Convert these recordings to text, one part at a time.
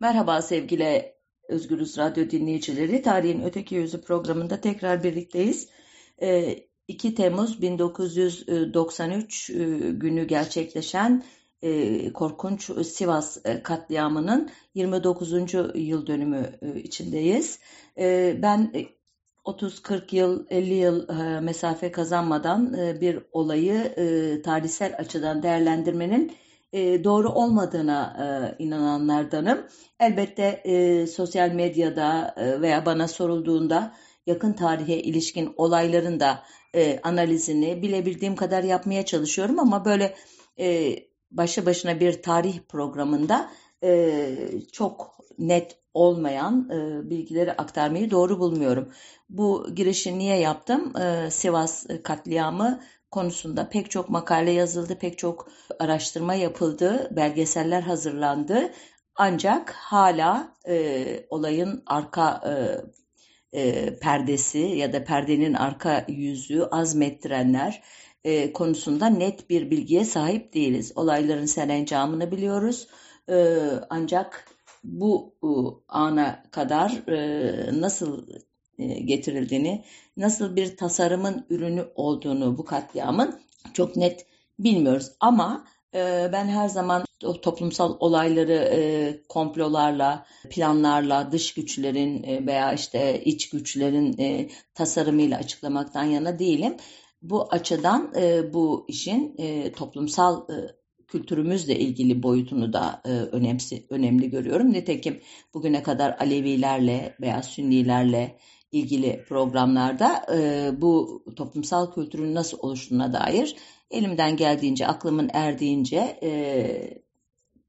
Merhaba sevgili Özgürüz Radyo dinleyicileri. Tarihin Öteki Yüzü programında tekrar birlikteyiz. 2 ee, Temmuz 1993 e, günü gerçekleşen e, korkunç Sivas e, katliamının 29. yıl dönümü içindeyiz. Ben 30-40 yıl, 50 yıl mesafe kazanmadan bir olayı tarihsel açıdan değerlendirmenin e, doğru olmadığına e, inananlardanım. Elbette e, sosyal medyada veya bana sorulduğunda yakın tarihe ilişkin olayların da analizini bilebildiğim kadar yapmaya çalışıyorum ama böyle e, başına bir tarih programında çok net olmayan bilgileri aktarmayı doğru bulmuyorum. Bu girişi niye yaptım? E, Sivas katliamı konusunda pek çok makale yazıldı, pek çok araştırma yapıldı, belgeseller hazırlandı. Ancak hala e, olayın arka e, e, perdesi ya da perdenin arka yüzü azmettirenler e, konusunda net bir bilgiye sahip değiliz. Olayların serencamını biliyoruz. E, ancak bu e, ana kadar e, nasıl getirildiğini, nasıl bir tasarımın ürünü olduğunu bu katliamın çok net bilmiyoruz. Ama e, ben her zaman o toplumsal olayları e, komplolarla, planlarla, dış güçlerin veya işte iç güçlerin tasarımıyla açıklamaktan yana değilim. Bu açıdan bu işin toplumsal kültürümüzle ilgili boyutunu da e, önemli görüyorum. Nitekim bugüne kadar Alevilerle veya Sünnilerle ilgili programlarda e, bu toplumsal kültürün nasıl oluştuğuna dair elimden geldiğince, aklımın erdiğince e,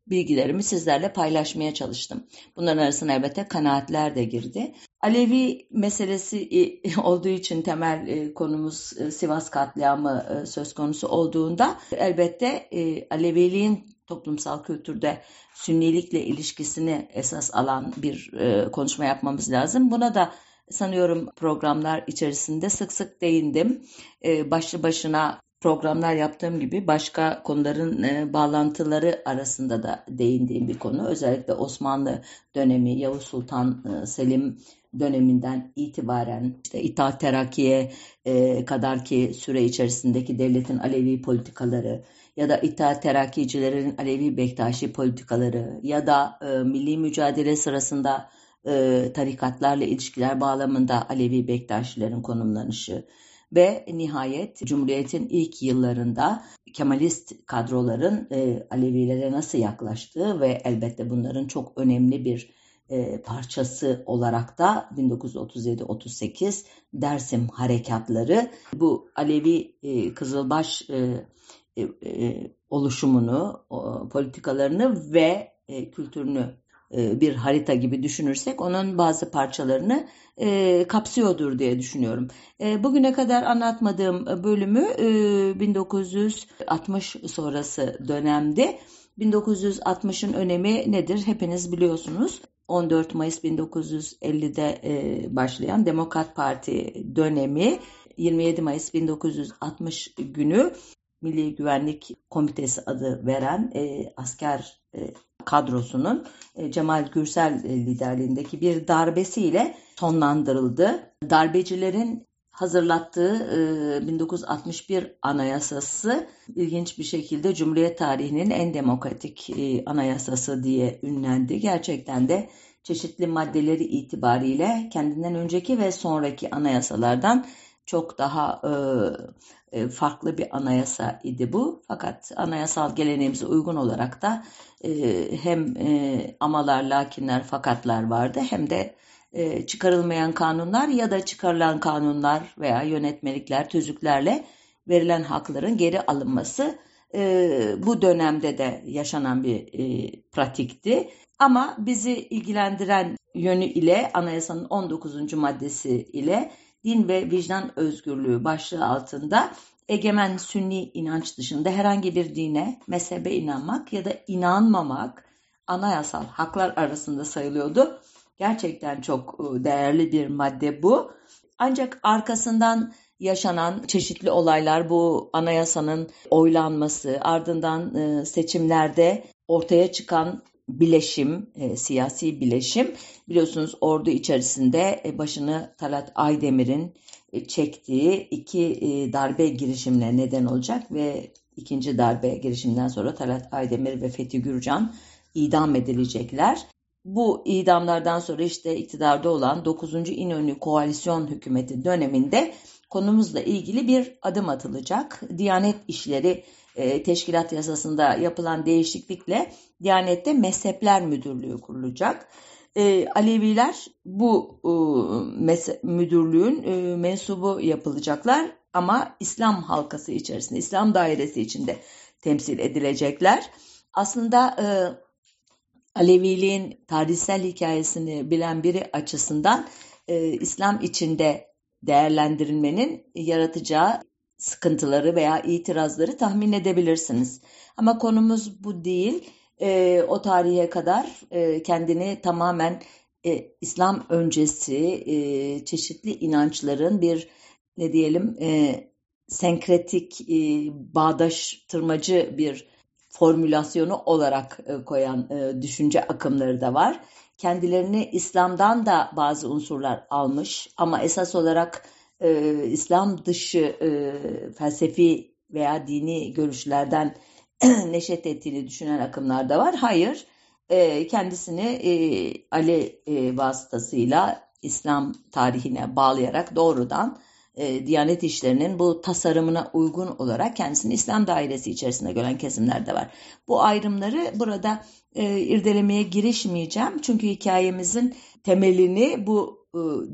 bilgilerimi sizlerle paylaşmaya çalıştım. Bunların arasına elbette kanaatler de girdi. Alevi meselesi olduğu için temel konumuz Sivas katliamı söz konusu olduğunda elbette Aleviliğin toplumsal kültürde sünnilikle ilişkisini esas alan bir konuşma yapmamız lazım. Buna da sanıyorum programlar içerisinde sık sık değindim. E, başlı başına programlar yaptığım gibi başka konuların e, bağlantıları arasında da değindiğim bir konu. Özellikle Osmanlı dönemi, Yavuz Sultan e, Selim döneminden itibaren işte İttihat Terakki'ye e, kadar ki süre içerisindeki devletin Alevi politikaları ya da İttihat Terakkicilerin Alevi Bektaşi politikaları ya da milli mücadele sırasında e, tarikatlarla ilişkiler bağlamında Alevi Bektaşilerin konumlanışı ve nihayet Cumhuriyet'in ilk yıllarında Kemalist kadroların e, Alevilere nasıl yaklaştığı ve elbette bunların çok önemli bir e, parçası olarak da 1937-38 Dersim harekatları bu Alevi e, Kızılbaş e, e, e oluşumunu, o, politikalarını ve e, kültürünü bir harita gibi düşünürsek onun bazı parçalarını e, kapsıyordur diye düşünüyorum. E, bugüne kadar anlatmadığım bölümü e, 1960 sonrası dönemde. 1960'ın önemi nedir? Hepiniz biliyorsunuz. 14 Mayıs 1950'de e, başlayan Demokrat Parti dönemi 27 Mayıs 1960 günü Milli Güvenlik Komitesi adı veren e, asker e, kadrosunun e, Cemal Gürsel e, liderliğindeki bir darbesiyle sonlandırıldı. Darbecilerin hazırlattığı 1961 Anayasası ilginç bir şekilde Cumhuriyet tarihinin en demokratik anayasası diye ünlendi. Gerçekten de çeşitli maddeleri itibariyle kendinden önceki ve sonraki anayasalardan çok daha e, farklı bir anayasa idi bu. Fakat anayasal geleneğimize uygun olarak da e, hem e, amalar, lakinler, fakatlar vardı hem de e, çıkarılmayan kanunlar ya da çıkarılan kanunlar veya yönetmelikler, tüzüklerle verilen hakların geri alınması e, bu dönemde de yaşanan bir e, pratikti. Ama bizi ilgilendiren yönü ile anayasanın 19. maddesi ile din ve vicdan özgürlüğü başlığı altında egemen sünni inanç dışında herhangi bir dine, mezhebe inanmak ya da inanmamak anayasal haklar arasında sayılıyordu. Gerçekten çok e, değerli bir madde bu. Ancak arkasından yaşanan çeşitli olaylar bu anayasanın oylanması ardından e, seçimlerde ortaya çıkan bileşim, e, siyasi bileşim. Biliyorsunuz ordu içerisinde e, başını Talat Aydemir'in e, çektiği iki e, darbe girişimine neden olacak ve ikinci darbe girişiminden sonra Talat Aydemir ve Fethi Gürcan idam edilecekler. Bu idamlardan sonra işte iktidarda olan 9. İnönü Koalisyon Hükümeti döneminde konumuzla ilgili bir adım atılacak. Diyanet İşleri e, Teşkilat Yasası'nda yapılan değişiklikle Diyanet'te Mezhepler Müdürlüğü kurulacak. E, Aleviler bu e, müdürlüğün e, mensubu yapılacaklar ama İslam halkası içerisinde, İslam dairesi içinde temsil edilecekler. Aslında e, Aleviliğin tarihsel hikayesini bilen biri açısından İslam içinde değerlendirilmenin yaratacağı sıkıntıları veya itirazları tahmin edebilirsiniz. Ama konumuz bu değil. E, o tarihe kadar e, kendini tamamen e, İslam öncesi e, çeşitli inançların bir ne diyelim e, senkretik, e, bağdaştırmacı bir formülasyonu olarak e, koyan e, düşünce akımları da var. Kendilerini İslam'dan da bazı unsurlar almış ama esas olarak e, İslam dışı e, felsefi veya dini görüşlerden neşet ettiğini düşünen akımlar da var. Hayır, e, kendisini e, Ali e, vasıtasıyla İslam tarihine bağlayarak doğrudan e, Diyanet İşleri'nin bu tasarımına uygun olarak kendisini İslam dairesi içerisinde gören kesimler de var. Bu ayrımları burada e, irdelemeye girişmeyeceğim. Çünkü hikayemizin temelini bu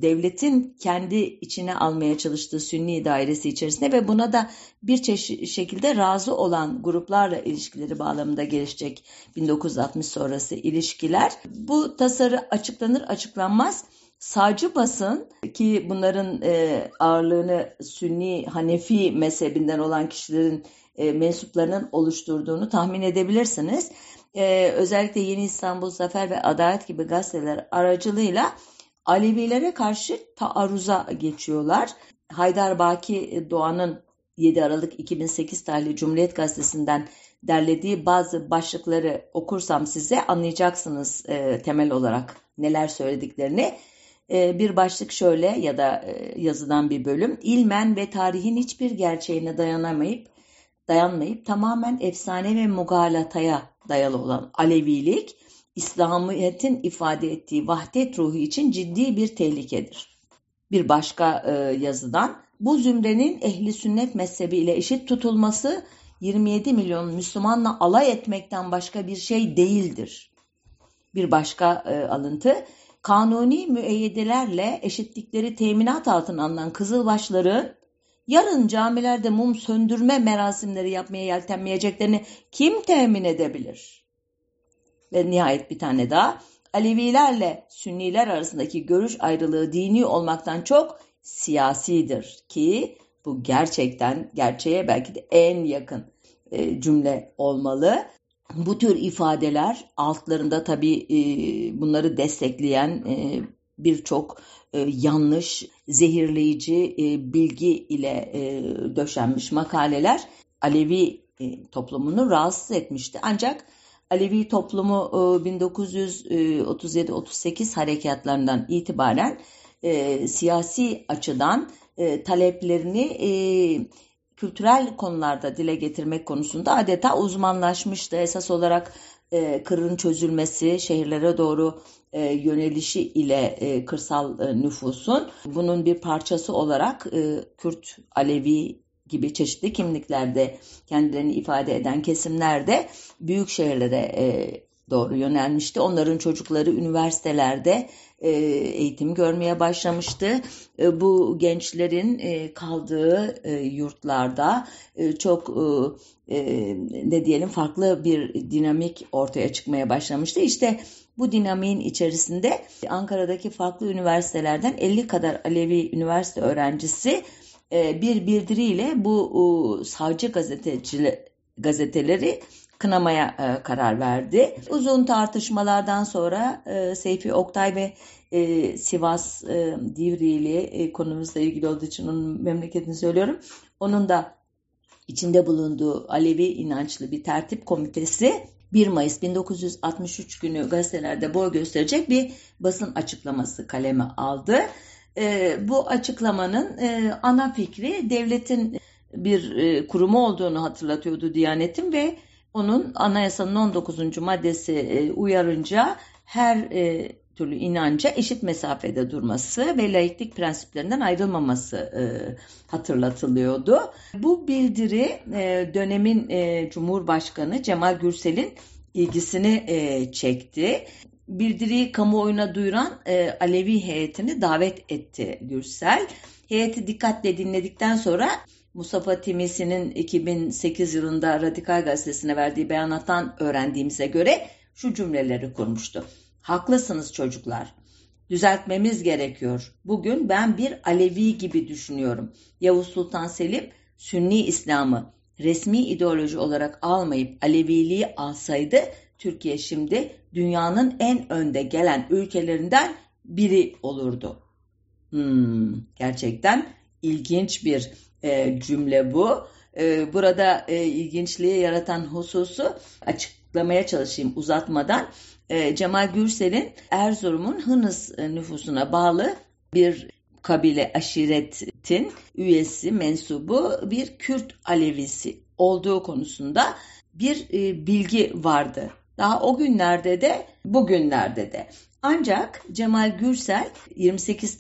devletin kendi içine almaya çalıştığı Sünni dairesi içerisinde ve buna da bir çeşit şekilde razı olan gruplarla ilişkileri bağlamında gelişecek 1960 sonrası ilişkiler. Bu tasarı açıklanır açıklanmaz Sağcı basın ki bunların e, ağırlığını Sünni Hanefi mezhebinden olan kişilerin e, mensuplarının oluşturduğunu tahmin edebilirsiniz. E, özellikle Yeni İstanbul Zafer ve Adalet gibi gazeteler aracılığıyla Alevilere karşı taarruza geçiyorlar. Haydar Baki Doğan'ın 7 Aralık 2008 tarihli Cumhuriyet Gazetesi'nden derlediği bazı başlıkları okursam size anlayacaksınız e, temel olarak neler söylediklerini. Ee, bir başlık şöyle ya da e, yazıdan bir bölüm. İlmen ve tarihin hiçbir gerçeğine dayanamayıp dayanmayıp tamamen efsane ve mugalataya dayalı olan Alevilik, İslamiyet'in ifade ettiği vahdet ruhu için ciddi bir tehlikedir. Bir başka e, yazıdan bu zümrenin ehli sünnet mezhebiyle eşit tutulması 27 milyon Müslümanla alay etmekten başka bir şey değildir. Bir başka e, alıntı kanuni müeyyedelerle eşitlikleri teminat altına alınan kızılbaşları yarın camilerde mum söndürme merasimleri yapmaya yeltenmeyeceklerini kim temin edebilir? Ve nihayet bir tane daha. Alevilerle Sünniler arasındaki görüş ayrılığı dini olmaktan çok siyasidir ki bu gerçekten gerçeğe belki de en yakın e, cümle olmalı. Bu tür ifadeler altlarında tabii e, bunları destekleyen e, birçok e, yanlış, zehirleyici e, bilgi ile e, döşenmiş makaleler Alevi e, toplumunu rahatsız etmişti. Ancak Alevi toplumu e, 1937-38 harekatlarından itibaren e, siyasi açıdan e, taleplerini e, kültürel konularda dile getirmek konusunda adeta uzmanlaşmıştı. Esas olarak e, kırın çözülmesi, şehirlere doğru e, yönelişi ile e, kırsal e, nüfusun bunun bir parçası olarak e, Kürt, Alevi gibi çeşitli kimliklerde kendilerini ifade eden kesimlerde büyük şehirlere e, doğru yönelmişti. Onların çocukları üniversitelerde e, eğitim görmeye başlamıştı. E, bu gençlerin e, kaldığı yurtlarda çok ne diyelim farklı bir dinamik ortaya çıkmaya başlamıştı. İşte bu dinamiğin içerisinde Ankara'daki farklı üniversitelerden 50 kadar Alevi üniversite öğrencisi bir bildiriyle bu sağcı gazeteciler gazeteleri kınamaya e, karar verdi. Uzun tartışmalardan sonra e, Seyfi Oktay ve e, Sivas e, Divriğili e, konumuzla ilgili olduğu için onun memleketini söylüyorum. Onun da içinde bulunduğu Alevi inançlı bir tertip komitesi 1 Mayıs 1963 günü gazetelerde boy gösterecek bir basın açıklaması kaleme aldı. E, bu açıklamanın e, ana fikri devletin bir e, kurumu olduğunu hatırlatıyordu Diyanet'in ve onun anayasanın 19. maddesi e, uyarınca her e, türlü inanca eşit mesafede durması ve laiklik prensiplerinden ayrılmaması e, hatırlatılıyordu. Bu bildiri e, dönemin e, Cumhurbaşkanı Cemal Gürsel'in ilgisini e, çekti. Bildiriyi kamuoyuna duyuran e, Alevi heyetini davet etti Gürsel. Heyeti dikkatle dinledikten sonra Mustafa Timisi'nin 2008 yılında Radikal Gazetesi'ne verdiği beyanattan öğrendiğimize göre şu cümleleri kurmuştu. Haklısınız çocuklar. Düzeltmemiz gerekiyor. Bugün ben bir Alevi gibi düşünüyorum. Yavuz Sultan Selim Sünni İslam'ı resmi ideoloji olarak almayıp Aleviliği alsaydı Türkiye şimdi dünyanın en önde gelen ülkelerinden biri olurdu. Hmm, gerçekten ilginç bir e, cümle bu. E, burada e, ilginçliği yaratan hususu açıklamaya çalışayım uzatmadan. E, Cemal Gürsel'in Erzurum'un Hınıs nüfusuna bağlı bir kabile aşiretin üyesi, mensubu bir Kürt Alevisi olduğu konusunda bir e, bilgi vardı. Daha o günlerde de bugünlerde de. Ancak Cemal Gürsel 28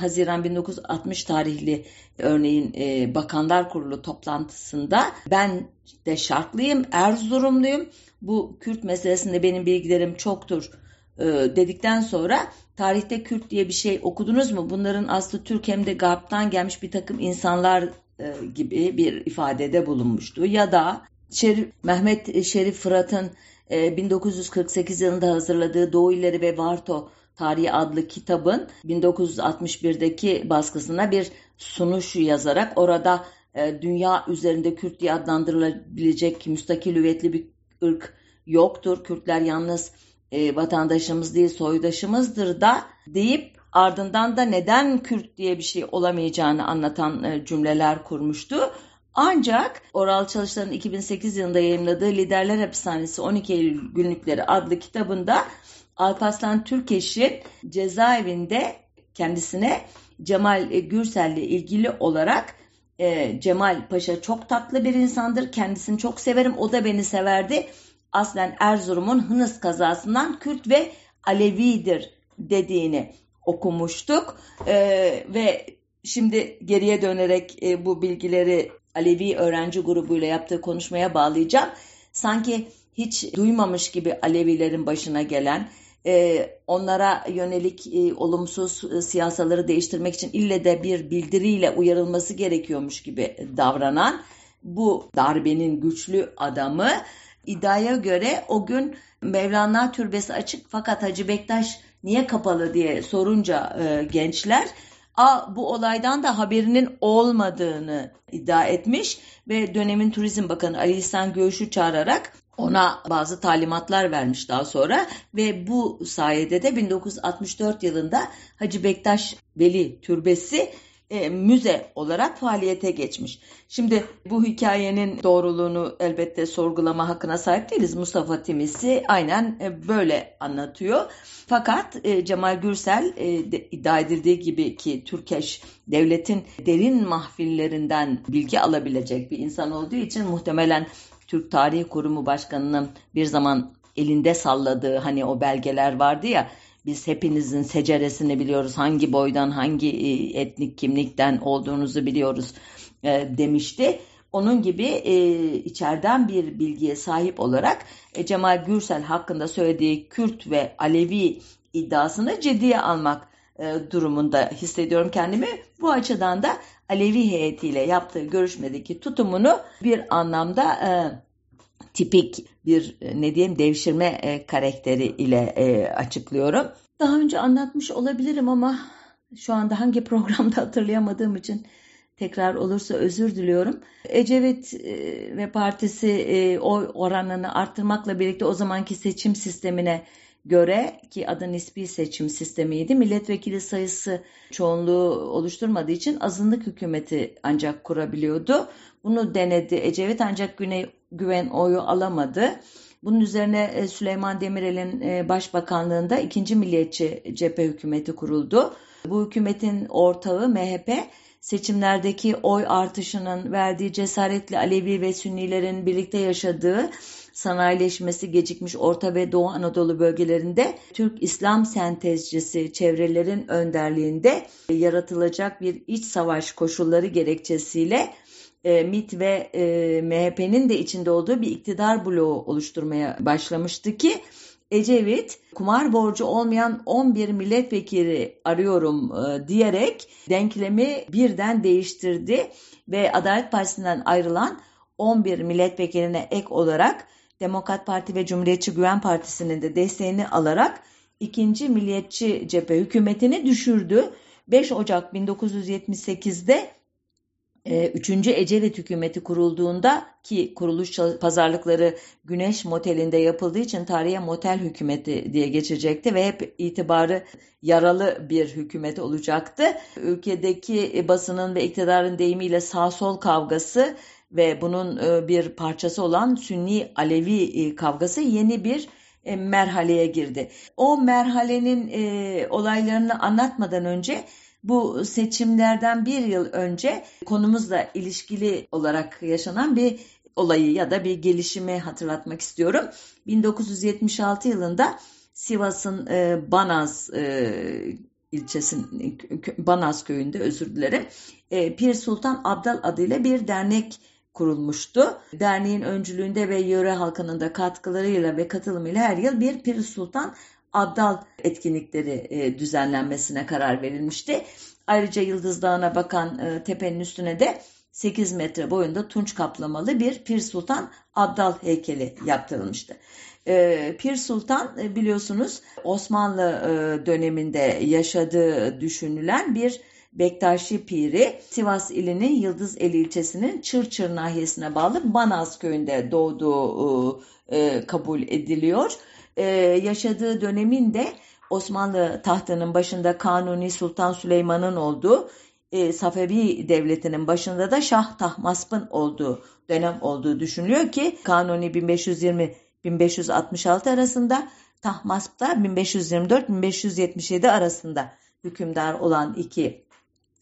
Haziran 1960 tarihli örneğin e, Bakanlar Kurulu toplantısında ben de şartlıyım, Erzurumluyum. Bu Kürt meselesinde benim bilgilerim çoktur e, dedikten sonra tarihte Kürt diye bir şey okudunuz mu? Bunların aslı Türk hem de Garp'tan gelmiş bir takım insanlar e, gibi bir ifadede bulunmuştu. Ya da Şerif, Mehmet Şerif Fırat'ın 1948 ee, yılında hazırladığı Doğu İlleri ve Varto Tarihi adlı kitabın 1961'deki baskısına bir sunuş yazarak orada e, dünya üzerinde Kürt diye adlandırılabilecek müstakil hüviyetli bir ırk yoktur. Kürtler yalnız e, vatandaşımız değil soydaşımızdır da deyip ardından da neden Kürt diye bir şey olamayacağını anlatan e, cümleler kurmuştu. Ancak Oral Çalışlar'ın 2008 yılında yayınladığı Liderler Hapishanesi 12 Eylül Günlükleri adlı kitabında Alparslan Türkeş'in cezaevinde kendisine Cemal Gürsel'le ilgili olarak e, Cemal Paşa çok tatlı bir insandır. Kendisini çok severim. O da beni severdi. Aslen Erzurum'un Hınıs kazasından Kürt ve Alevidir dediğini okumuştuk. E, ve şimdi geriye dönerek e, bu bilgileri Alevi öğrenci grubuyla yaptığı konuşmaya bağlayacağım. Sanki hiç duymamış gibi Alevilerin başına gelen, e, onlara yönelik e, olumsuz e, siyasaları değiştirmek için ille de bir bildiriyle uyarılması gerekiyormuş gibi davranan bu darbenin güçlü adamı iddiaya göre o gün Mevlana türbesi açık fakat Hacı Bektaş niye kapalı diye sorunca gençler A bu olaydan da haberinin olmadığını iddia etmiş ve dönemin Turizm Bakanı Ali İhsan Göğüş'ü çağırarak ona bazı talimatlar vermiş daha sonra ve bu sayede de 1964 yılında Hacı Bektaş Veli Türbesi e, müze olarak faaliyete geçmiş. Şimdi bu hikayenin doğruluğunu elbette sorgulama hakkına sahip değiliz. Mustafa Timisi aynen e, böyle anlatıyor. Fakat e, Cemal Gürsel e, de, iddia edildiği gibi ki Türkeş devletin derin mahfillerinden bilgi alabilecek bir insan olduğu için muhtemelen Türk Tarihi Kurumu Başkanı'nın bir zaman elinde salladığı hani o belgeler vardı ya biz hepinizin seceresini biliyoruz. Hangi boydan, hangi e, etnik kimlikten olduğunuzu biliyoruz e, demişti. Onun gibi e, içeriden bir bilgiye sahip olarak e, Cemal Gürsel hakkında söylediği Kürt ve Alevi iddiasını ciddiye almak e, durumunda hissediyorum kendimi. Bu açıdan da Alevi heyetiyle yaptığı görüşmedeki tutumunu bir anlamda e, tipik bir e, ne diyeyim devşirme e, karakteri ile e, açıklıyorum. Daha önce anlatmış olabilirim ama şu anda hangi programda hatırlayamadığım için tekrar olursa özür diliyorum. Ecevit e, ve partisi e, oy oranını arttırmakla birlikte o zamanki seçim sistemine göre ki adı nispi seçim sistemiydi. Milletvekili sayısı çoğunluğu oluşturmadığı için azınlık hükümeti ancak kurabiliyordu. Bunu denedi Ecevit ancak Güney Güven oyu alamadı Bunun üzerine e, Süleyman Demirel'in e, başbakanlığında ikinci milliyetçi cephe hükümeti kuruldu. Bu hükümetin ortağı MHP seçimlerdeki oy artışının verdiği cesaretli Alevi ve Sünnilerin birlikte yaşadığı sanayileşmesi gecikmiş Orta ve Doğu Anadolu bölgelerinde Türk İslam sentezcisi çevrelerin önderliğinde yaratılacak bir iç savaş koşulları gerekçesiyle e, MİT ve e, MHP'nin de içinde olduğu bir iktidar bloğu oluşturmaya başlamıştı ki Ecevit kumar borcu olmayan 11 milletvekili arıyorum e, diyerek denklemi birden değiştirdi ve Adalet Partisi'nden ayrılan 11 milletvekiline ek olarak Demokrat Parti ve Cumhuriyetçi Güven Partisi'nin de desteğini alarak ikinci milliyetçi cephe hükümetini düşürdü. 5 Ocak 1978'de e, Üçüncü Ecevit hükümeti kurulduğunda ki kuruluş pazarlıkları Güneş Motel'inde yapıldığı için tarihe motel hükümeti diye geçecekti ve hep itibarı yaralı bir hükümet olacaktı. Ülkedeki basının ve iktidarın deyimiyle sağ sol kavgası ve bunun e, bir parçası olan Sünni Alevi e, kavgası yeni bir merhaleye girdi. O merhalenin olaylarını anlatmadan önce bu seçimlerden bir yıl önce konumuzla ilişkili olarak yaşanan bir olayı ya da bir gelişimi hatırlatmak istiyorum. 1976 yılında Sivas'ın e, Banaz e, ilçesinin Banaz köyünde özür dilerim. E, Pir Sultan Abdal adıyla bir dernek kurulmuştu. Derneğin öncülüğünde ve yöre halkının da katkılarıyla ve katılımıyla her yıl bir Pir Sultan Abdal etkinlikleri e, düzenlenmesine karar verilmişti. Ayrıca Yıldız Dağı'na bakan e, tepenin üstüne de 8 metre boyunda tunç kaplamalı bir Pir Sultan Abdal heykeli yaptırılmıştı. E, Pir Sultan e, biliyorsunuz Osmanlı e, döneminde yaşadığı düşünülen bir Bektaşi Piri Sivas ilinin Yıldızeli ilçesinin Çırçır nahiyesine bağlı Banaz köyünde doğduğu e, kabul ediliyor. E, yaşadığı dönemin de Osmanlı tahtının başında Kanuni Sultan Süleyman'ın olduğu, e, Safevi Devleti'nin başında da Şah Tahmasp'ın olduğu dönem olduğu düşünülüyor ki Kanuni 1520-1566 arasında Tahmasp da 1524-1577 arasında hükümdar olan iki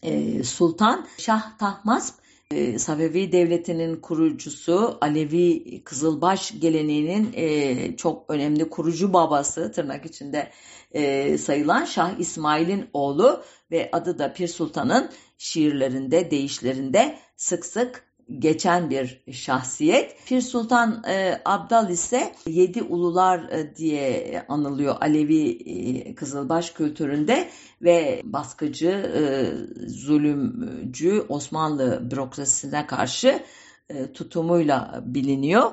e, sultan. Şah Tahmasp e, Safevi Devleti'nin kurucusu, Alevi Kızılbaş geleneğinin e, çok önemli kurucu babası tırnak içinde e, sayılan Şah İsmail'in oğlu ve adı da Pir Sultan'ın şiirlerinde, deyişlerinde sık sık geçen bir şahsiyet. Pir Sultan e, Abdal ise Yedi Ulular e, diye anılıyor Alevi e, Kızılbaş kültüründe ve baskıcı, e, zulümcü Osmanlı bürokrasisine karşı e, tutumuyla biliniyor.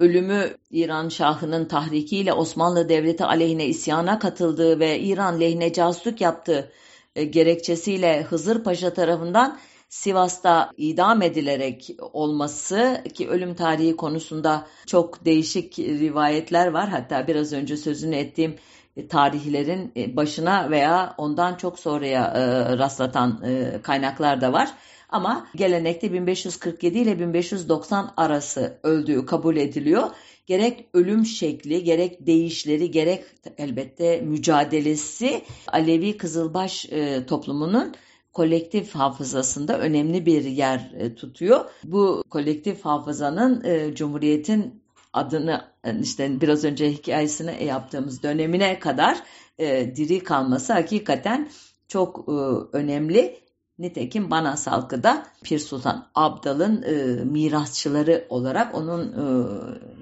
Ölümü İran Şahı'nın tahrikiyle Osmanlı Devleti aleyhine isyana katıldığı ve İran lehine casusluk yaptığı e, gerekçesiyle Hızır Paşa tarafından Sivas'ta idam edilerek olması ki ölüm tarihi konusunda çok değişik rivayetler var. Hatta biraz önce sözünü ettiğim tarihlerin başına veya ondan çok sonraya e, rastlatan e, kaynaklar da var. Ama gelenekte 1547 ile 1590 arası öldüğü kabul ediliyor. Gerek ölüm şekli, gerek değişleri, gerek elbette mücadelesi Alevi Kızılbaş e, toplumunun kolektif hafızasında önemli bir yer e, tutuyor. Bu kolektif hafızanın e, Cumhuriyet'in adını e, işte biraz önce hikayesini yaptığımız dönemine kadar diri kalması hakikaten çok önemli. Nitekim Banas halkı da Pir Sultan Abdal'ın e, mirasçıları olarak onun e,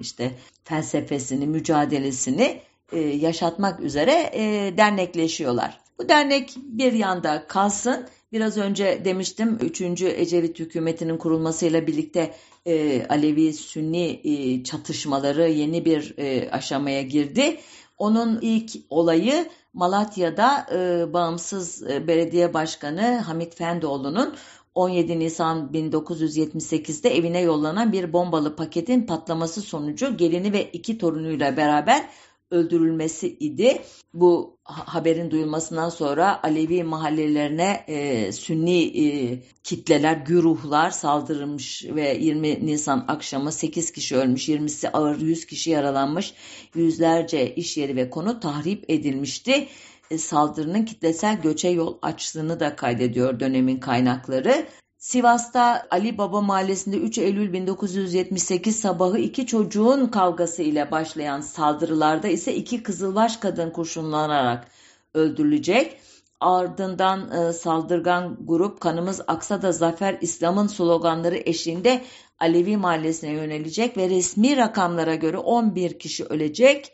işte felsefesini, mücadelesini e, yaşatmak üzere e, dernekleşiyorlar. Bu dernek bir yanda kalsın. Biraz önce demiştim 3. Ecevit hükümetinin kurulmasıyla birlikte e, Alevi-Sünni e, çatışmaları yeni bir e, aşamaya girdi. Onun ilk olayı Malatya'da e, bağımsız e, belediye başkanı Hamit Fendoğlu'nun 17 Nisan 1978'de evine yollanan bir bombalı paketin patlaması sonucu gelini ve iki torunuyla beraber öldürülmesi idi. Bu haberin duyulmasından sonra Alevi mahallelerine e, Sünni e, kitleler, güruhlar saldırılmış ve 20 Nisan akşamı 8 kişi ölmüş, 20'si ağır 100 kişi yaralanmış, yüzlerce iş yeri ve konu tahrip edilmişti. E, saldırının kitlesel göçe yol açtığını da kaydediyor dönemin kaynakları. Sivas'ta Ali Baba Mahallesi'nde 3 Eylül 1978 sabahı iki çocuğun kavgası ile başlayan saldırılarda ise iki Kızılbaş kadın kurşunlanarak öldürülecek. Ardından e, saldırgan grup kanımız aksa da zafer İslam'ın sloganları eşliğinde Alevi mahallesine yönelecek ve resmi rakamlara göre 11 kişi ölecek.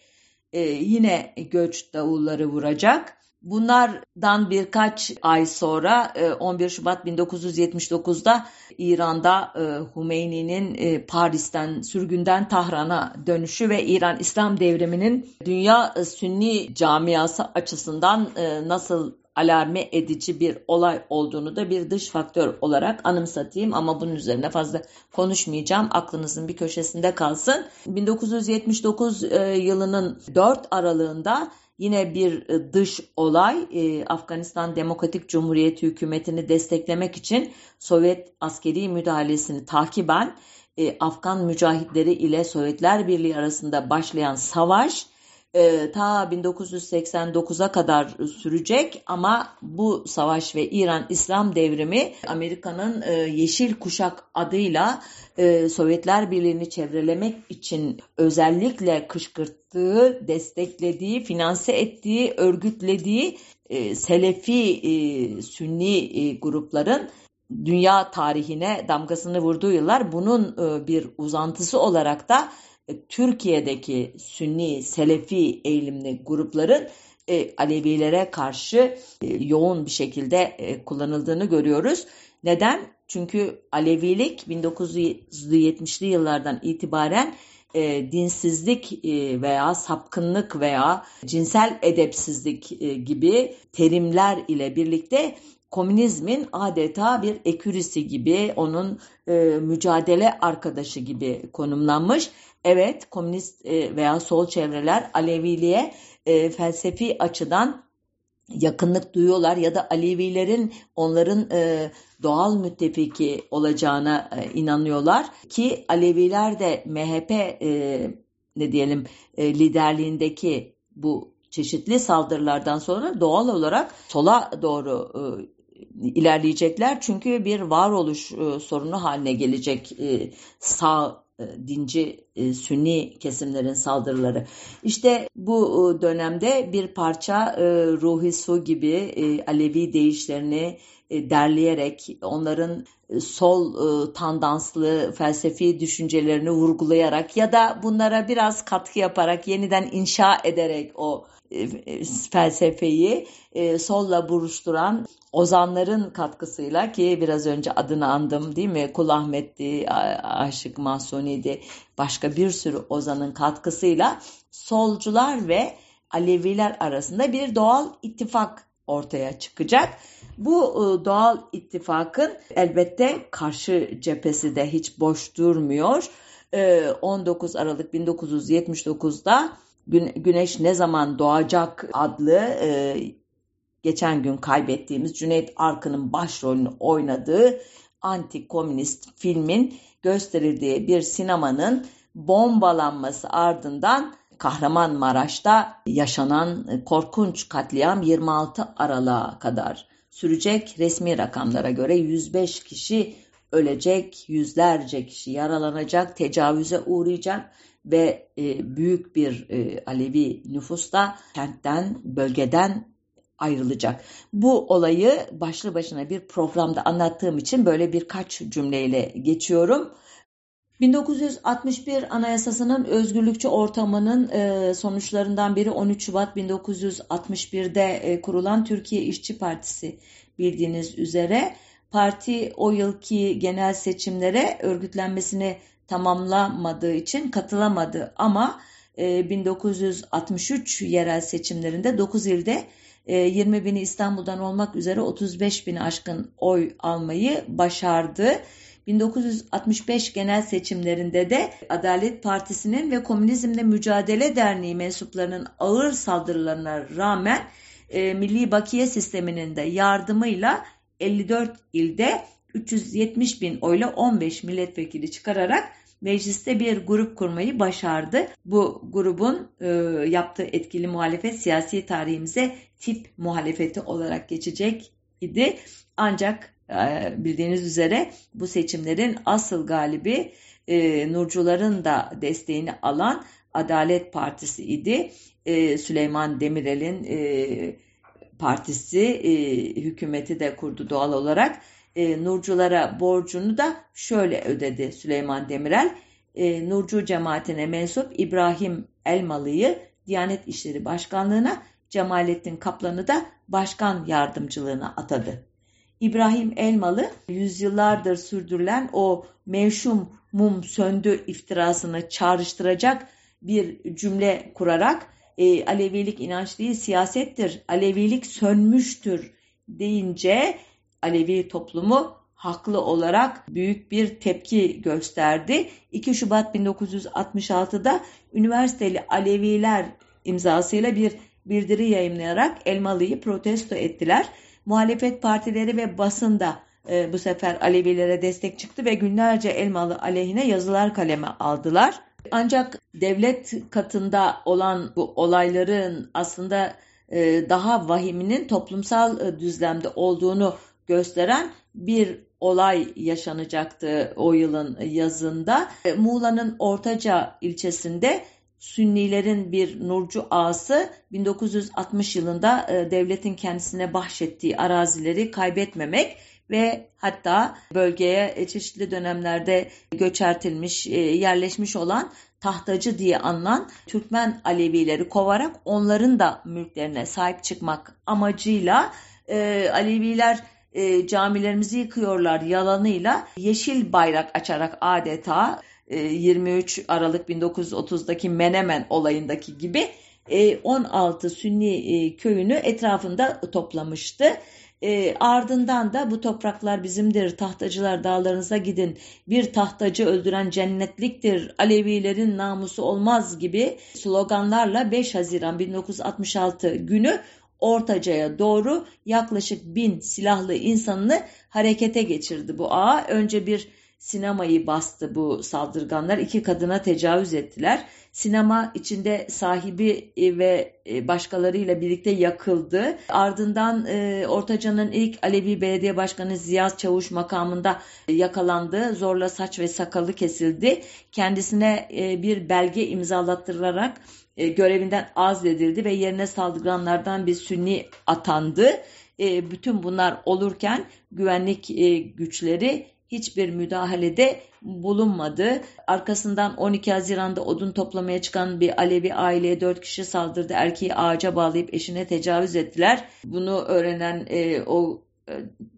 E, yine göç davulları vuracak. Bunlardan birkaç ay sonra 11 e, Şubat 1979'da İran'da e, Hümeyni'nin e, Paris'ten sürgünden Tahran'a dönüşü ve İran İslam devriminin dünya Sünni camiası açısından nasıl alarme edici bir olay olduğunu da bir dış faktör olarak anımsatayım ama bunun üzerine fazla konuşmayacağım. Aklınızın bir köşesinde kalsın. 1979 yılının 4 aralığında Yine bir e, dış olay e, Afganistan Demokratik Cumhuriyeti hükümetini desteklemek için Sovyet askeri müdahalesini takiben e, Afgan mücahitleri ile Sovyetler Birliği arasında başlayan savaş e, ta 1989'a kadar sürecek ama bu savaş ve İran İslam devrimi Amerika'nın e, Yeşil Kuşak adıyla e, Sovyetler Birliği'ni çevrelemek için özellikle kışkırttığı, desteklediği, finanse ettiği, örgütlediği e, Selefi e, Sünni e, grupların dünya tarihine damgasını vurduğu yıllar bunun e, bir uzantısı olarak da Türkiye'deki Sünni, Selefi eğilimli grupların e, Alevilere karşı e, yoğun bir şekilde e, kullanıldığını görüyoruz. Neden? Çünkü Alevilik 1970'li yıllardan itibaren e, dinsizlik e, veya sapkınlık veya cinsel edepsizlik e, gibi terimler ile birlikte komünizmin adeta bir ekürisi gibi, onun e, mücadele arkadaşı gibi konumlanmış. Evet, komünist e, veya sol çevreler Aleviliğe e, felsefi açıdan yakınlık duyuyorlar ya da Alevilerin onların e, doğal müttefiki olacağına inanıyorlar. Ki Aleviler de MHP ne diyelim liderliğindeki bu çeşitli saldırılardan sonra doğal olarak sola doğru ilerleyecekler. Çünkü bir varoluş sorunu haline gelecek sağ dinci e, sünni kesimlerin saldırıları. İşte bu e, dönemde bir parça e, Ruhi Su gibi e, Alevi deyişlerini e, derleyerek onların e, sol e, tandanslı felsefi düşüncelerini vurgulayarak ya da bunlara biraz katkı yaparak yeniden inşa ederek o felsefeyi solla buruşturan ozanların katkısıyla ki biraz önce adını andım değil mi? Kul Ahmet'ti, Aşık Mahsuni'di, başka bir sürü ozanın katkısıyla solcular ve Aleviler arasında bir doğal ittifak ortaya çıkacak. Bu e, doğal ittifakın elbette karşı cephesi de hiç boş durmuyor. 19 e, Aralık 1979'da Güneş Ne Zaman Doğacak adlı e, geçen gün kaybettiğimiz Cüneyt Arkın'ın başrolünü oynadığı anti-komünist filmin gösterildiği bir sinemanın bombalanması ardından Kahramanmaraş'ta yaşanan korkunç katliam 26 Aralık'a kadar sürecek. Resmi rakamlara göre 105 kişi ölecek, yüzlerce kişi yaralanacak, tecavüze uğrayacak ve e, büyük bir e, Alevi nüfus da kentten, bölgeden ayrılacak. Bu olayı başlı başına bir programda anlattığım için böyle birkaç cümleyle geçiyorum. 1961 Anayasası'nın özgürlükçü ortamının e, sonuçlarından biri 13 Şubat 1961'de e, kurulan Türkiye İşçi Partisi bildiğiniz üzere. Parti o yılki genel seçimlere örgütlenmesini tamamlamadığı için katılamadı ama 1963 e, yerel seçimlerinde 9 ilde 20 bini İstanbul'dan olmak üzere 35 bini aşkın oy almayı başardı. 1965 genel seçimlerinde de Adalet Partisi'nin ve Komünizmle Mücadele Derneği mensuplarının ağır saldırılarına rağmen e, Milli Bakiye Sistemi'nin de yardımıyla 54 ilde 370 bin oyla 15 milletvekili çıkararak mecliste bir grup kurmayı başardı. Bu grubun e, yaptığı etkili muhalefet siyasi tarihimize tip muhalefeti olarak geçecek idi. Ancak e, bildiğiniz üzere bu seçimlerin asıl galibi e, Nurcuların da desteğini alan Adalet Partisi idi. E, Süleyman Demirel'in e, partisi e, hükümeti de kurdu doğal olarak. E, Nurculara borcunu da şöyle ödedi Süleyman Demirel. E, Nurcu cemaatine mensup İbrahim Elmalı'yı Diyanet İşleri Başkanlığı'na, Cemalettin Kaplan'ı da başkan yardımcılığına atadı. İbrahim Elmalı yüzyıllardır sürdürülen o mevşum mum söndü iftirasını çağrıştıracak bir cümle kurarak e, Alevilik inanç değil siyasettir, Alevilik sönmüştür deyince Alevi toplumu haklı olarak büyük bir tepki gösterdi. 2 Şubat 1966'da üniversiteli Aleviler imzasıyla bir bildiri yayınlayarak Elmalı'yı protesto ettiler. Muhalefet partileri ve basında e, bu sefer Alevilere destek çıktı ve günlerce Elmalı aleyhine yazılar kaleme aldılar. Ancak devlet katında olan bu olayların aslında e, daha vahiminin toplumsal e, düzlemde olduğunu gösteren bir olay yaşanacaktı o yılın yazında. E, Muğla'nın Ortaca ilçesinde Sünnilerin bir Nurcu ağası 1960 yılında devletin kendisine bahşettiği arazileri kaybetmemek ve hatta bölgeye çeşitli dönemlerde göçertilmiş, e, yerleşmiş olan tahtacı diye anılan Türkmen Alevileri kovarak onların da mülklerine sahip çıkmak amacıyla e, Aleviler e, camilerimizi yıkıyorlar yalanıyla yeşil bayrak açarak adeta 23 Aralık 1930'daki Menemen olayındaki gibi 16 Sünni köyünü etrafında toplamıştı. E, ardından da bu topraklar bizimdir, tahtacılar dağlarınıza gidin, bir tahtacı öldüren cennetliktir, Alevilerin namusu olmaz gibi sloganlarla 5 Haziran 1966 günü Ortaca'ya doğru yaklaşık bin silahlı insanını harekete geçirdi bu ağa. Önce bir sinemayı bastı bu saldırganlar. İki kadına tecavüz ettiler. Sinema içinde sahibi e, ve e, başkalarıyla birlikte yakıldı. Ardından e, Ortaca'nın ilk Alevi Belediye Başkanı Ziyaz Çavuş makamında yakalandı. Zorla saç ve sakalı kesildi. Kendisine bir belge imzalattırarak görevinden azledildi ve yerine saldırganlardan bir sünni atandı. Bütün bunlar olurken güvenlik güçleri hiçbir müdahalede bulunmadı. Arkasından 12 Haziran'da odun toplamaya çıkan bir Alevi aileye 4 kişi saldırdı. Erkeği ağaca bağlayıp eşine tecavüz ettiler. Bunu öğrenen e, o e,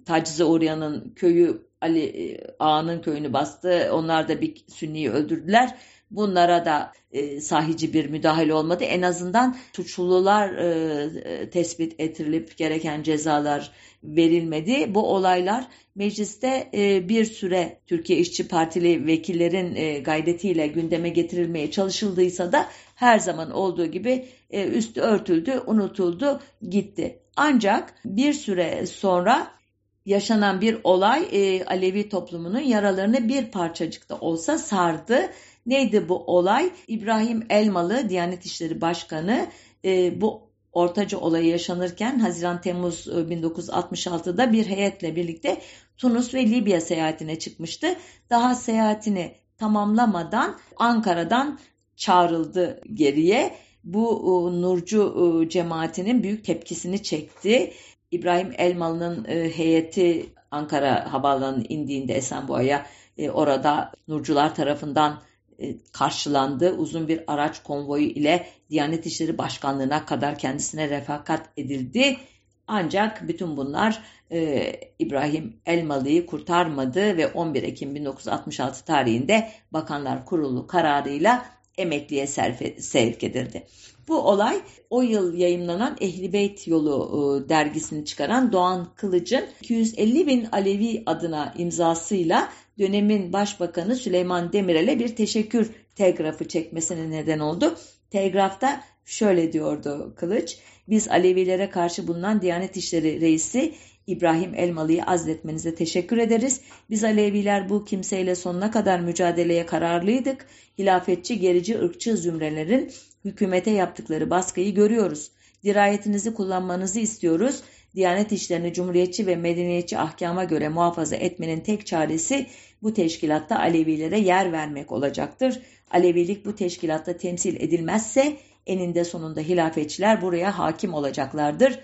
tacize uğrayanın köyü Ali e, Ağa'nın köyünü bastı. Onlar da bir Sünni'yi öldürdüler. Bunlara da e, sahici bir müdahale olmadı. En azından suçlular e, e, tespit ettirilip gereken cezalar verilmedi. Bu olaylar mecliste e, bir süre Türkiye İşçi Partili vekillerin e, gayretiyle gündeme getirilmeye çalışıldıysa da her zaman olduğu gibi e, üstü örtüldü, unutuldu, gitti. Ancak bir süre sonra yaşanan bir olay e, Alevi toplumunun yaralarını bir parçacık da olsa sardı. Neydi bu olay? İbrahim Elmalı Diyanet İşleri Başkanı e, bu Ortaca olayı yaşanırken Haziran-Temmuz 1966'da e, bir heyetle birlikte Tunus ve Libya seyahatine çıkmıştı. Daha seyahatini tamamlamadan Ankara'dan çağrıldı geriye. Bu e, Nurcu e, cemaatinin büyük tepkisini çekti. İbrahim Elmalı'nın heyeti Ankara havaalanına indiğinde Esenboğa'ya orada Nurcular tarafından karşılandı. Uzun bir araç konvoyu ile Diyanet İşleri Başkanlığı'na kadar kendisine refakat edildi. Ancak bütün bunlar e, İbrahim Elmalı'yı kurtarmadı ve 11 Ekim 1966 tarihinde Bakanlar Kurulu kararıyla emekliye sevk edildi. Bu olay o yıl yayımlanan Ehli Beyt Yolu e, dergisini çıkaran Doğan Kılıç'ın 250 bin Alevi adına imzasıyla dönemin başbakanı Süleyman Demirel'e bir teşekkür telgrafı çekmesine neden oldu. Telgrafta şöyle diyordu Kılıç, biz Alevilere karşı bulunan Diyanet İşleri Reisi İbrahim Elmalı'yı azletmenize teşekkür ederiz. Biz Aleviler bu kimseyle sonuna kadar mücadeleye kararlıydık. Hilafetçi, gerici, ırkçı zümrelerin hükümete yaptıkları baskıyı görüyoruz. Dirayetinizi kullanmanızı istiyoruz. Diyanet işlerini cumhuriyetçi ve medeniyetçi ahkama göre muhafaza etmenin tek çaresi bu teşkilatta Alevilere yer vermek olacaktır. Alevilik bu teşkilatta temsil edilmezse eninde sonunda hilafetçiler buraya hakim olacaklardır.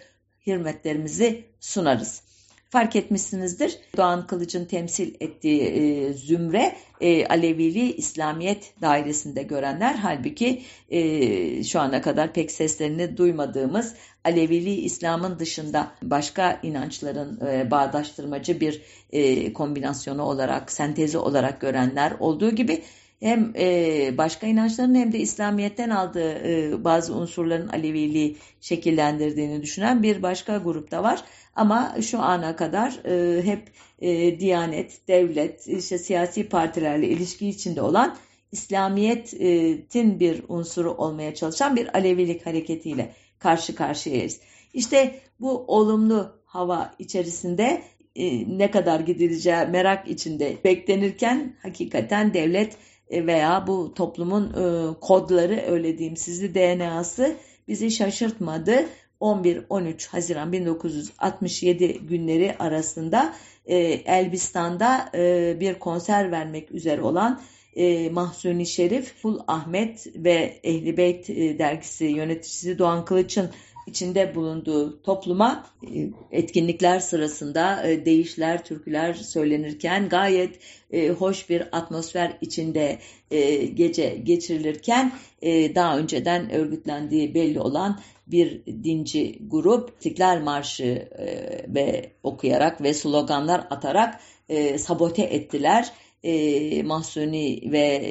Hürmetlerimizi sunarız. Fark etmişsinizdir. Doğan Kılıç'ın temsil ettiği e, zümre e, Alevili İslamiyet dairesinde görenler. Halbuki e, şu ana kadar pek seslerini duymadığımız Alevili İslam'ın dışında başka inançların e, bağdaştırmacı bir e, kombinasyonu olarak, sentezi olarak görenler olduğu gibi hem e, başka inançların hem de İslamiyet'ten aldığı e, bazı unsurların Aleviliği şekillendirdiğini düşünen bir başka grupta var. Ama şu ana kadar e, hep e, Diyanet, devlet, işte siyasi partilerle ilişki içinde olan İslamiyet'in bir unsuru olmaya çalışan bir Alevilik hareketiyle karşı karşıyayız. İşte bu olumlu hava içerisinde e, ne kadar gidileceği merak içinde beklenirken hakikaten devlet e, veya bu toplumun e, kodları öyle diyeyim sizi DNA'sı bizi şaşırtmadı. 11-13 Haziran 1967 günleri arasında e, Elbistan'da e, bir konser vermek üzere olan e, Mahsuni Şerif, Kul Ahmet ve Ehli Beyt e, dergisi yöneticisi Doğan Kılıç'ın içinde bulunduğu topluma e, etkinlikler sırasında e, değişler, türküler söylenirken gayet e, hoş bir atmosfer içinde gece geçirilirken daha önceden örgütlendiği belli olan bir dinci grup İstiklal Marşı ve okuyarak ve sloganlar atarak sabote ettiler. Mahsuni ve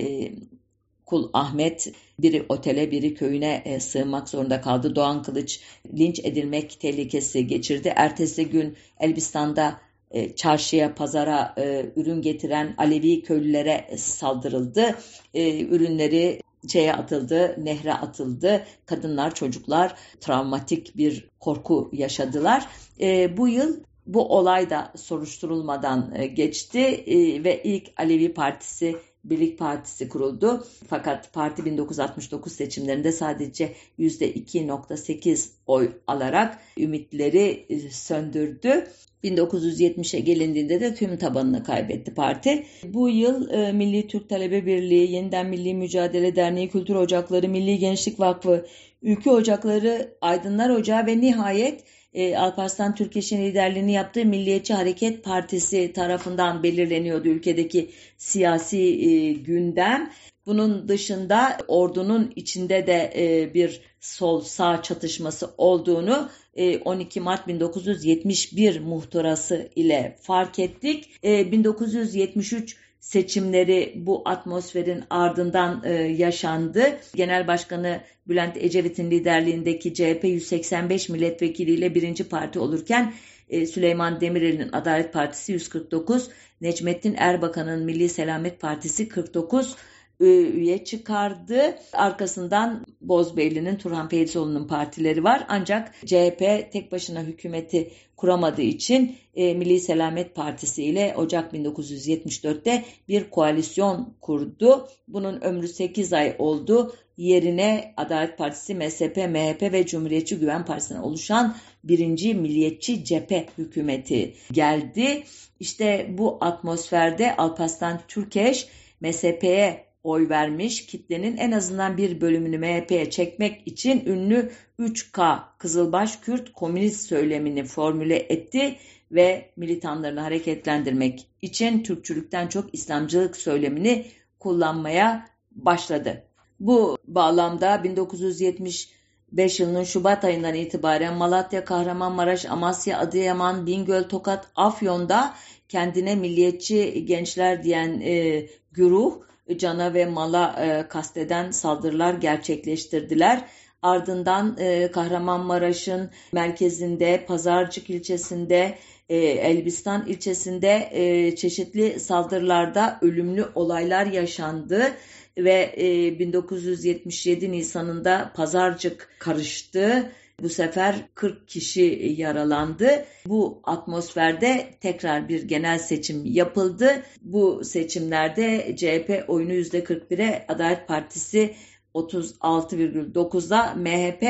Kul Ahmet biri otele biri köyüne e, sığınmak zorunda kaldı. Doğan Kılıç linç edilmek tehlikesi geçirdi. Ertesi gün Elbistan'da e, çarşıya, pazara e, ürün getiren Alevi köylülere saldırıldı. E, ürünleri şeye atıldı, nehre atıldı. Kadınlar, çocuklar travmatik bir korku yaşadılar. E, bu yıl bu olay da soruşturulmadan e, geçti e, ve ilk Alevi Partisi Birlik Partisi kuruldu. Fakat parti 1969 seçimlerinde sadece %2.8 oy alarak ümitleri e, söndürdü. 1970'e gelindiğinde de tüm tabanını kaybetti parti. Bu yıl e, Milli Türk Talebe Birliği, Yeniden Milli Mücadele Derneği, Kültür Ocakları, Milli Gençlik Vakfı, Ülke Ocakları, Aydınlar Ocağı ve nihayet e, Alparslan Türkeş'in liderliğini yaptığı Milliyetçi Hareket Partisi tarafından belirleniyordu ülkedeki siyasi e, gündem. Bunun dışında ordunun içinde de e, bir sol-sağ çatışması olduğunu 12 e, Mart 1971 muhtırası ile fark ettik. 1973 e, seçimleri bu atmosferin ardından e, yaşandı. Genel Başkanı Bülent Ecevit'in liderliğindeki CHP 185 milletvekiliyle birinci parti olurken Süleyman Demirel'in Adalet Partisi 149, Necmettin Erbakan'ın Milli Selamet Partisi 49 üye çıkardı. Arkasından Bozbeyli'nin Turhan Peyzoğlu'nun partileri var. Ancak CHP tek başına hükümeti kuramadığı için e, Milli Selamet Partisi ile Ocak 1974'te bir koalisyon kurdu. Bunun ömrü 8 ay oldu. Yerine Adalet Partisi, MSP, MHP ve Cumhuriyetçi Güven Partisi'nden oluşan birinci milliyetçi cephe hükümeti geldi. İşte bu atmosferde Alparslan Türkeş MSP'ye oy vermiş kitlenin en azından bir bölümünü MHP'ye çekmek için ünlü 3K Kızılbaş Kürt komünist söylemini formüle etti ve militanlarını hareketlendirmek için Türkçülükten çok İslamcılık söylemini kullanmaya başladı. Bu bağlamda 1975 yılının Şubat ayından itibaren Malatya, Kahramanmaraş, Amasya, Adıyaman, Bingöl, Tokat, Afyon'da kendine milliyetçi gençler diyen e, güruh cana ve mala e, kasteden saldırılar gerçekleştirdiler. Ardından e, Kahramanmaraş'ın merkezinde, Pazarcık ilçesinde, e, Elbistan ilçesinde e, çeşitli saldırılarda ölümlü olaylar yaşandı ve e, 1977 Nisan'ında Pazarcık karıştı. Bu sefer 40 kişi yaralandı. Bu atmosferde tekrar bir genel seçim yapıldı. Bu seçimlerde CHP oyunu %41'e Adalet Partisi 36,9'da MHP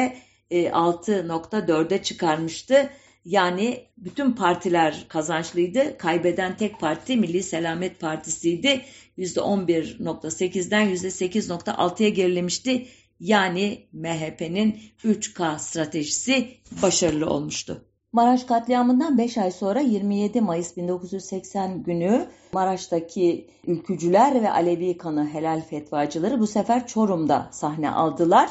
6.4'e çıkarmıştı. Yani bütün partiler kazançlıydı. Kaybeden tek parti Milli Selamet Partisi'ydi. %11.8'den %8.6'ya gerilemişti. Yani MHP'nin 3K stratejisi başarılı olmuştu. Maraş katliamından 5 ay sonra 27 Mayıs 1980 günü Maraş'taki ülkücüler ve Alevi kanı helal fetvacıları bu sefer Çorum'da sahne aldılar.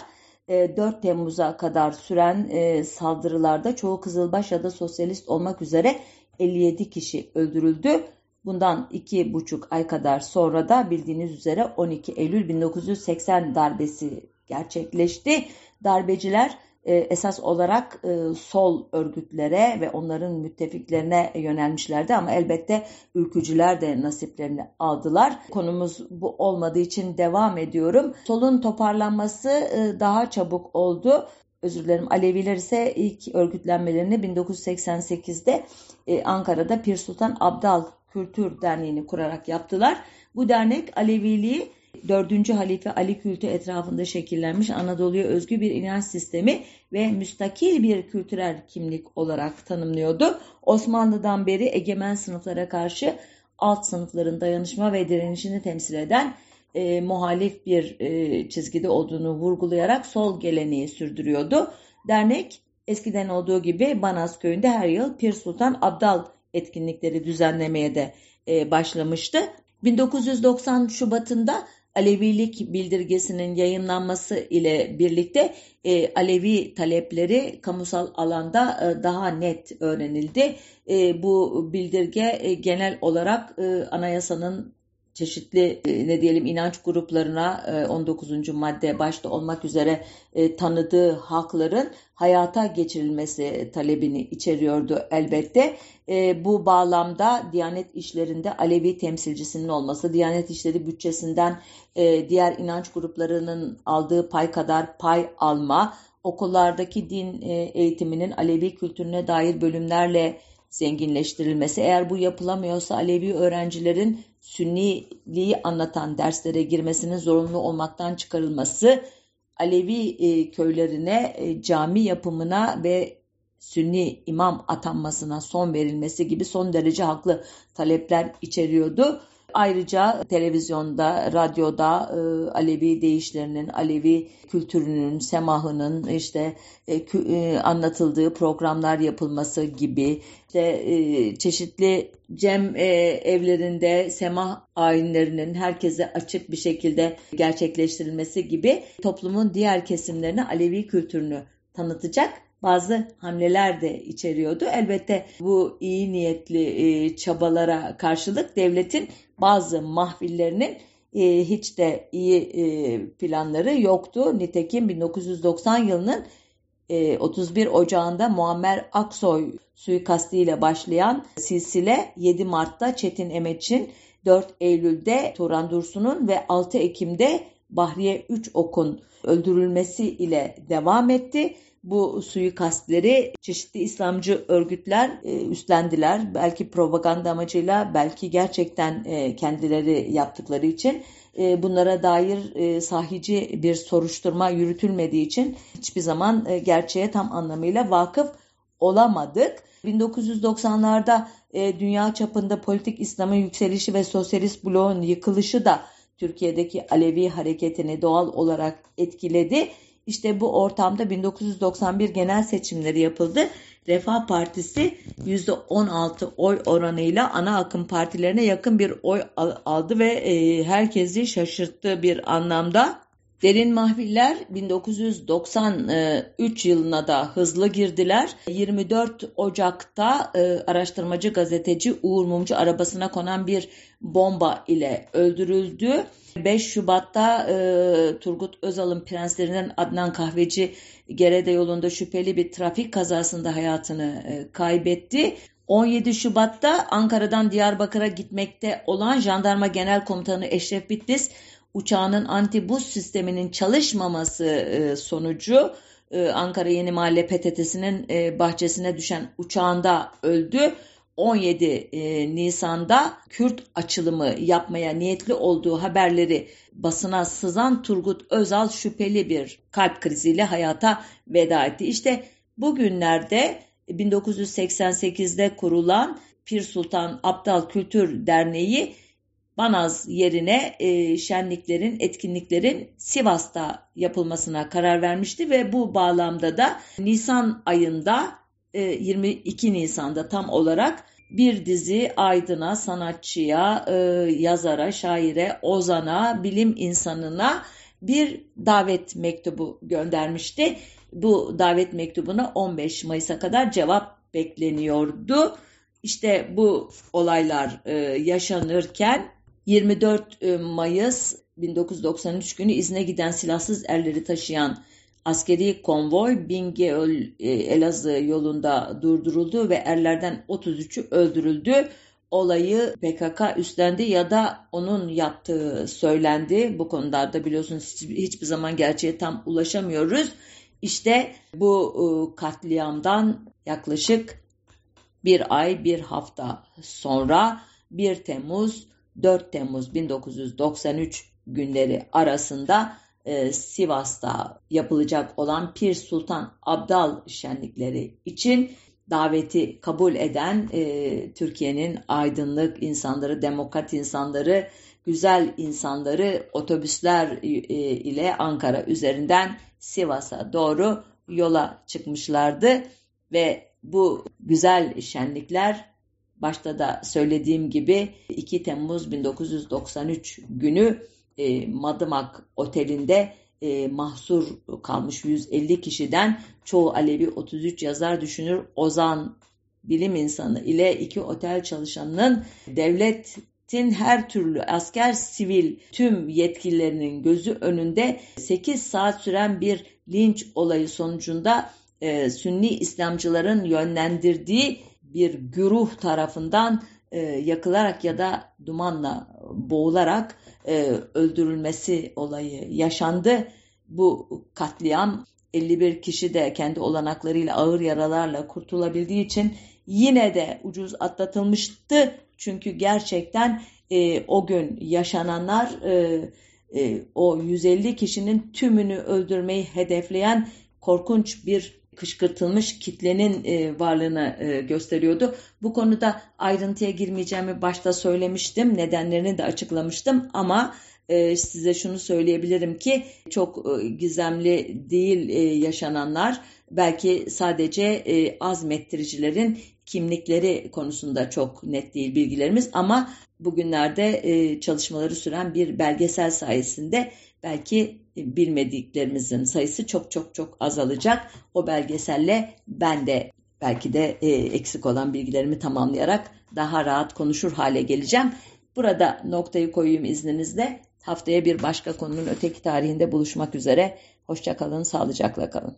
4 e, Temmuz'a kadar süren e, saldırılarda çoğu Kızılbaş ya da sosyalist olmak üzere 57 kişi öldürüldü. Bundan iki buçuk ay kadar sonra da bildiğiniz üzere 12 Eylül 1980 darbesi gerçekleşti. Darbeciler e, esas olarak e, sol örgütlere ve onların müttefiklerine yönelmişlerdi ama elbette ülkücüler de nasiplerini aldılar. Konumuz bu olmadığı için devam ediyorum. Solun toparlanması e, daha çabuk oldu. Özür dilerim Aleviler ise ilk örgütlenmelerini 1988'de Ankara'da Pir Sultan Abdal Kültür Derneği'ni kurarak yaptılar. Bu dernek Aleviliği 4. Halife Ali kültü etrafında şekillenmiş Anadolu'ya özgü bir inanç sistemi ve müstakil bir kültürel kimlik olarak tanımlıyordu. Osmanlı'dan beri egemen sınıflara karşı alt sınıfların dayanışma ve direnişini temsil eden e, muhalif bir e, çizgide olduğunu vurgulayarak sol geleneği sürdürüyordu. Dernek eskiden olduğu gibi Banaz köyünde her yıl Pir Sultan Abdal etkinlikleri düzenlemeye de e, başlamıştı. 1990 Şubat'ında Alevilik bildirgesinin yayınlanması ile birlikte e, Alevi talepleri kamusal alanda e, daha net öğrenildi. E, bu bildirge e, genel olarak e, anayasanın çeşitli e, ne diyelim inanç gruplarına 19. E, madde başta olmak üzere e, tanıdığı hakların hayata geçirilmesi talebini içeriyordu elbette. Bu bağlamda Diyanet işlerinde Alevi temsilcisinin olması, Diyanet işleri bütçesinden diğer inanç gruplarının aldığı pay kadar pay alma, okullardaki din eğitiminin Alevi kültürüne dair bölümlerle zenginleştirilmesi, eğer bu yapılamıyorsa Alevi öğrencilerin Sünniliği anlatan derslere girmesinin zorunlu olmaktan çıkarılması, Alevi e, köylerine e, cami yapımına ve Sünni imam atanmasına son verilmesi gibi son derece haklı talepler içeriyordu. Ayrıca televizyonda, radyoda e, Alevi değişlerinin, Alevi kültürünün, semahının işte e, e, anlatıldığı programlar yapılması gibi işte e, çeşitli cem e, evlerinde semah ayinlerinin herkese açık bir şekilde gerçekleştirilmesi gibi toplumun diğer kesimlerine Alevi kültürünü tanıtacak bazı hamleler de içeriyordu. Elbette bu iyi niyetli e, çabalara karşılık devletin bazı mahvillerinin e, hiç de iyi e, planları yoktu. Nitekim 1990 yılının 31 Ocağı'nda Muammer Aksoy suikastiyle başlayan silsile 7 Mart'ta Çetin Emeç'in 4 Eylül'de Turan Dursun'un ve 6 Ekim'de Bahriye 3 Ok'un öldürülmesi ile devam etti bu suikastleri çeşitli İslamcı örgütler e, üstlendiler. Belki propaganda amacıyla, belki gerçekten e, kendileri yaptıkları için e, bunlara dair sahici bir soruşturma yürütülmediği için hiçbir zaman gerçeğe tam anlamıyla vakıf olamadık. 1990'larda dünya çapında politik İslam'ın yükselişi ve sosyalist bloğun yıkılışı da Türkiye'deki Alevi hareketini doğal olarak etkiledi. İşte bu ortamda 1991 genel seçimleri yapıldı. Refah Partisi %16 oy oranıyla ana akım partilerine yakın bir oy aldı ve e, herkesi şaşırttı bir anlamda. Derin Mahviller 1993 yılına da hızlı girdiler. 24 Ocak'ta e, araştırmacı gazeteci Uğur Mumcu arabasına konan bir bomba ile öldürüldü. 5 Şubat'ta e, Turgut Özal'ın prenslerinden Adnan Kahveci Gerede yolunda şüpheli bir trafik kazasında hayatını e, kaybetti. 17 Şubat'ta Ankara'dan Diyarbakır'a gitmekte olan Jandarma Genel Komutanı Eşref Bitlis uçağının antibus sisteminin çalışmaması e, sonucu e, Ankara Yeni Mahalle PTT'sinin e, bahçesine düşen uçağında öldü. 17 Nisan'da Kürt açılımı yapmaya niyetli olduğu haberleri basına sızan Turgut Özal şüpheli bir kalp kriziyle hayata veda etti. İşte bugünlerde 1988'de kurulan Pir Sultan Abdal Kültür Derneği Banaz yerine e, şenliklerin, etkinliklerin Sivas'ta yapılmasına karar vermişti ve bu bağlamda da Nisan ayında e, 22 Nisan'da tam olarak bir dizi aydına, sanatçıya, e, yazara, şaire, ozana, bilim insanına bir davet mektubu göndermişti. Bu davet mektubuna 15 Mayıs'a kadar cevap bekleniyordu. İşte bu olaylar e, yaşanırken 24 e, Mayıs 1993 günü izne giden silahsız erleri taşıyan askeri konvoy Bingöl e, Elazığ yolunda durduruldu ve erlerden 33'ü öldürüldü. Olayı PKK üstlendi ya da onun yaptığı söylendi. Bu konularda biliyorsunuz hiç, hiçbir zaman gerçeğe tam ulaşamıyoruz. İşte bu e, katliamdan yaklaşık bir ay bir hafta sonra 1 Temmuz 4 Temmuz 1993 günleri arasında e, Sivas'ta yapılacak olan Pir Sultan Abdal şenlikleri için daveti kabul eden e, Türkiye'nin aydınlık insanları, demokrat insanları, güzel insanları otobüsler e, ile Ankara üzerinden Sivas'a doğru yola çıkmışlardı ve bu güzel şenlikler başta da söylediğim gibi 2 Temmuz 1993 günü e, Madımak Oteli'nde e, mahsur kalmış 150 kişiden çoğu Alevi 33 yazar düşünür. Ozan bilim insanı ile iki otel çalışanının devletin her türlü asker, sivil tüm yetkililerinin gözü önünde 8 saat süren bir linç olayı sonucunda e, Sünni İslamcıların yönlendirdiği bir güruh tarafından e, yakılarak ya da dumanla boğularak e, öldürülmesi olayı yaşandı. Bu katliam 51 kişi de kendi olanaklarıyla ağır yaralarla kurtulabildiği için yine de ucuz atlatılmıştı. Çünkü gerçekten e, o gün yaşananlar e, e, o 150 kişinin tümünü öldürmeyi hedefleyen korkunç bir kışkırtılmış kitlenin e, varlığını e, gösteriyordu. Bu konuda ayrıntıya girmeyeceğimi başta söylemiştim. Nedenlerini de açıklamıştım ama e, size şunu söyleyebilirim ki çok e, gizemli değil e, yaşananlar. Belki sadece azmettiricilerin kimlikleri konusunda çok net değil bilgilerimiz ama bugünlerde çalışmaları süren bir belgesel sayesinde belki bilmediklerimizin sayısı çok çok çok azalacak. O belgeselle ben de belki de e, eksik olan bilgilerimi tamamlayarak daha rahat konuşur hale geleceğim. Burada noktayı koyayım izninizle. Haftaya bir başka konunun öteki tarihinde buluşmak üzere. Hoşçakalın, sağlıcakla kalın.